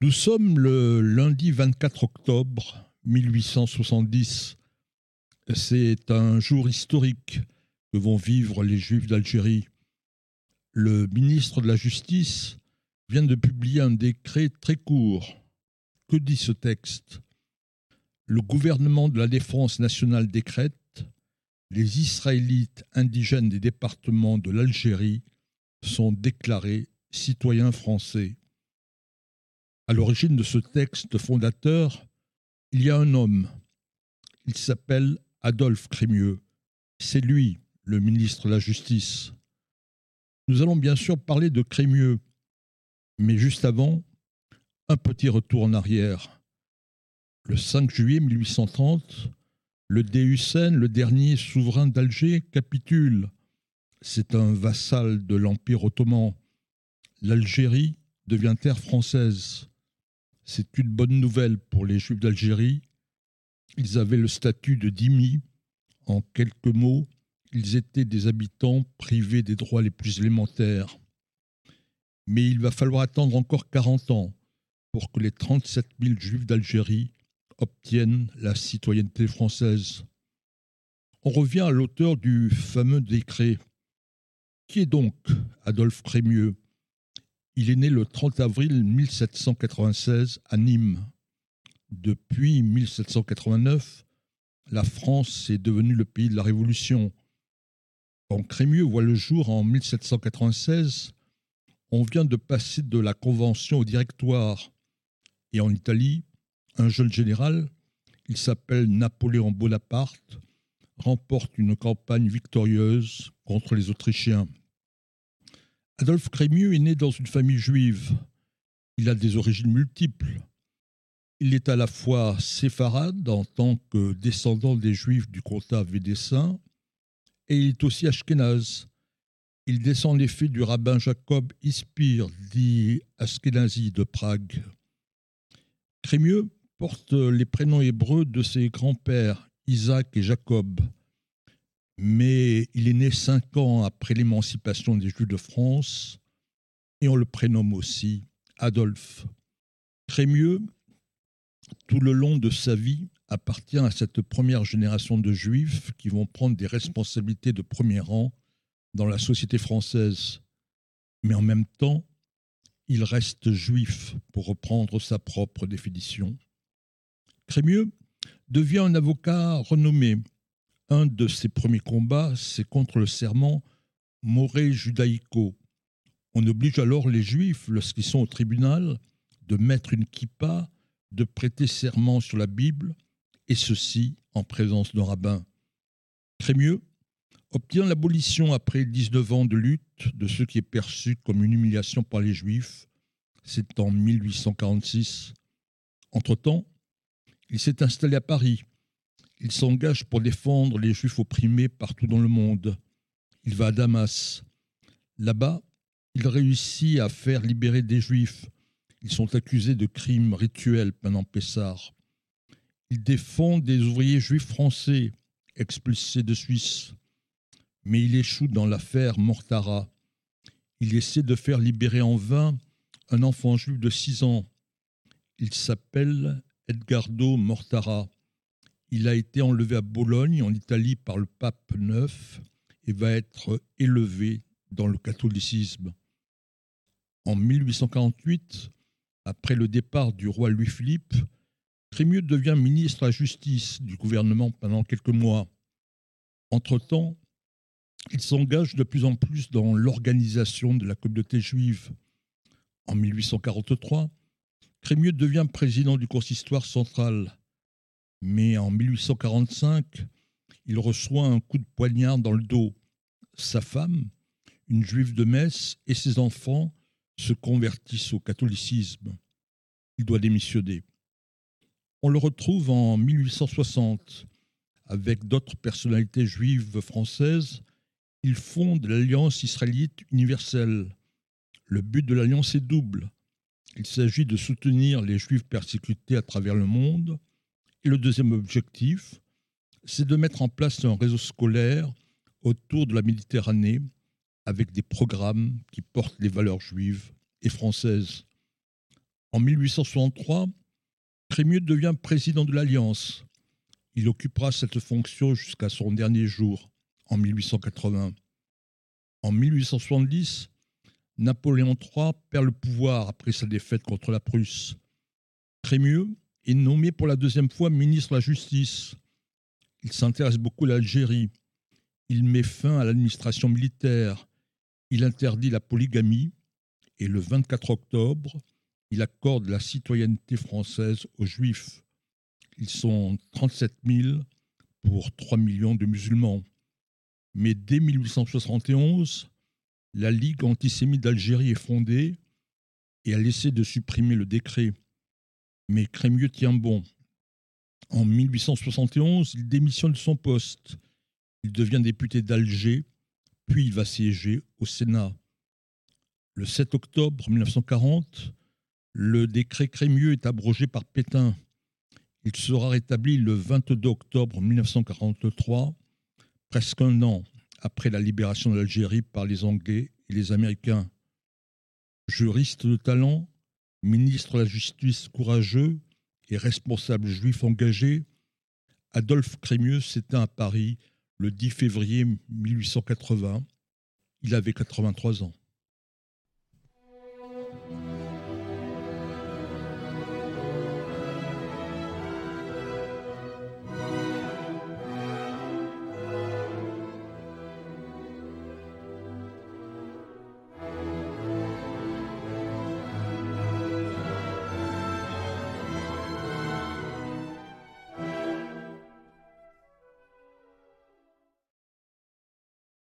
Nous sommes le lundi 24 octobre 1870. C'est un jour historique que vont vivre les Juifs d'Algérie. Le ministre de la Justice vient de publier un décret très court. Que dit ce texte? Le gouvernement de la défense nationale décrète les Israélites indigènes des départements de l'Algérie sont déclarés citoyens français. À l'origine de ce texte fondateur, il y a un homme. Il s'appelle Adolphe Crémieux. C'est lui, le ministre de la Justice. Nous allons bien sûr parler de Crémieux, mais juste avant, un petit retour en arrière. Le 5 juillet 1830, le Déussen, le dernier souverain d'Alger, capitule. C'est un vassal de l'Empire ottoman. L'Algérie devient terre française. C'est une bonne nouvelle pour les Juifs d'Algérie. Ils avaient le statut de dhimmi. En quelques mots, ils étaient des habitants privés des droits les plus élémentaires. Mais il va falloir attendre encore 40 ans pour que les 37 000 Juifs d'Algérie obtiennent la citoyenneté française. On revient à l'auteur du fameux décret. Qui est donc Adolphe Crémieux? Il est né le 30 avril 1796 à Nîmes. Depuis 1789, la France est devenue le pays de la Révolution. Quand Crémieux voit le jour en 1796, on vient de passer de la Convention au Directoire. Et en Italie, un jeune général, il s'appelle Napoléon Bonaparte, remporte une campagne victorieuse contre les Autrichiens. Adolphe Crémieux est né dans une famille juive. Il a des origines multiples. Il est à la fois séfarade en tant que descendant des juifs du comtat Védessin et il est aussi ashkénaze. Il descend en effet du rabbin Jacob Ispir, dit Ashkenazi de Prague. Crémieux porte les prénoms hébreux de ses grands-pères, Isaac et Jacob mais il est né cinq ans après l'émancipation des Juifs de France, et on le prénomme aussi Adolphe. Crémieux, tout le long de sa vie, appartient à cette première génération de Juifs qui vont prendre des responsabilités de premier rang dans la société française. Mais en même temps, il reste juif, pour reprendre sa propre définition. Crémieux devient un avocat renommé un de ses premiers combats, c'est contre le serment moré judaïco. On oblige alors les juifs, lorsqu'ils sont au tribunal, de mettre une kippa, de prêter serment sur la Bible, et ceci en présence d'un rabbin. Crémieux obtient l'abolition après 19 ans de lutte de ce qui est perçu comme une humiliation par les juifs. C'est en 1846. Entre-temps, il s'est installé à Paris il s'engage pour défendre les juifs opprimés partout dans le monde. Il va à Damas. Là-bas, il réussit à faire libérer des juifs. Ils sont accusés de crimes rituels pendant Pessar. Il défend des ouvriers juifs français expulsés de Suisse. Mais il échoue dans l'affaire Mortara. Il essaie de faire libérer en vain un enfant juif de 6 ans. Il s'appelle Edgardo Mortara. Il a été enlevé à Bologne, en Italie, par le pape IX et va être élevé dans le catholicisme. En 1848, après le départ du roi Louis-Philippe, Crémieux devient ministre à justice du gouvernement pendant quelques mois. Entre-temps, il s'engage de plus en plus dans l'organisation de la communauté juive. En 1843, Crémieux devient président du consistoire central mais en 1845, il reçoit un coup de poignard dans le dos. Sa femme, une juive de Metz, et ses enfants se convertissent au catholicisme. Il doit démissionner. On le retrouve en 1860 avec d'autres personnalités juives françaises. Il fonde l'Alliance israélite universelle. Le but de l'Alliance est double. Il s'agit de soutenir les juifs persécutés à travers le monde le deuxième objectif, c'est de mettre en place un réseau scolaire autour de la Méditerranée avec des programmes qui portent les valeurs juives et françaises. En 1863, Crémieux devient président de l'Alliance. Il occupera cette fonction jusqu'à son dernier jour, en 1880. En 1870, Napoléon III perd le pouvoir après sa défaite contre la Prusse. Crémieux nommé pour la deuxième fois ministre de la Justice. Il s'intéresse beaucoup à l'Algérie. Il met fin à l'administration militaire. Il interdit la polygamie. Et le 24 octobre, il accorde la citoyenneté française aux Juifs. Ils sont 37 000 pour 3 millions de musulmans. Mais dès 1871, la Ligue antisémite d'Algérie est fondée et elle essaie de supprimer le décret. Mais Crémieux tient bon. En 1871, il démissionne de son poste. Il devient député d'Alger, puis il va siéger au Sénat. Le 7 octobre 1940, le décret Crémieux est abrogé par Pétain. Il sera rétabli le 22 octobre 1943, presque un an après la libération de l'Algérie par les Anglais et les Américains. Juriste de talent, ministre de la Justice courageux et responsable juif engagé, Adolphe Crémieux s'éteint à Paris le 10 février 1880. Il avait 83 ans.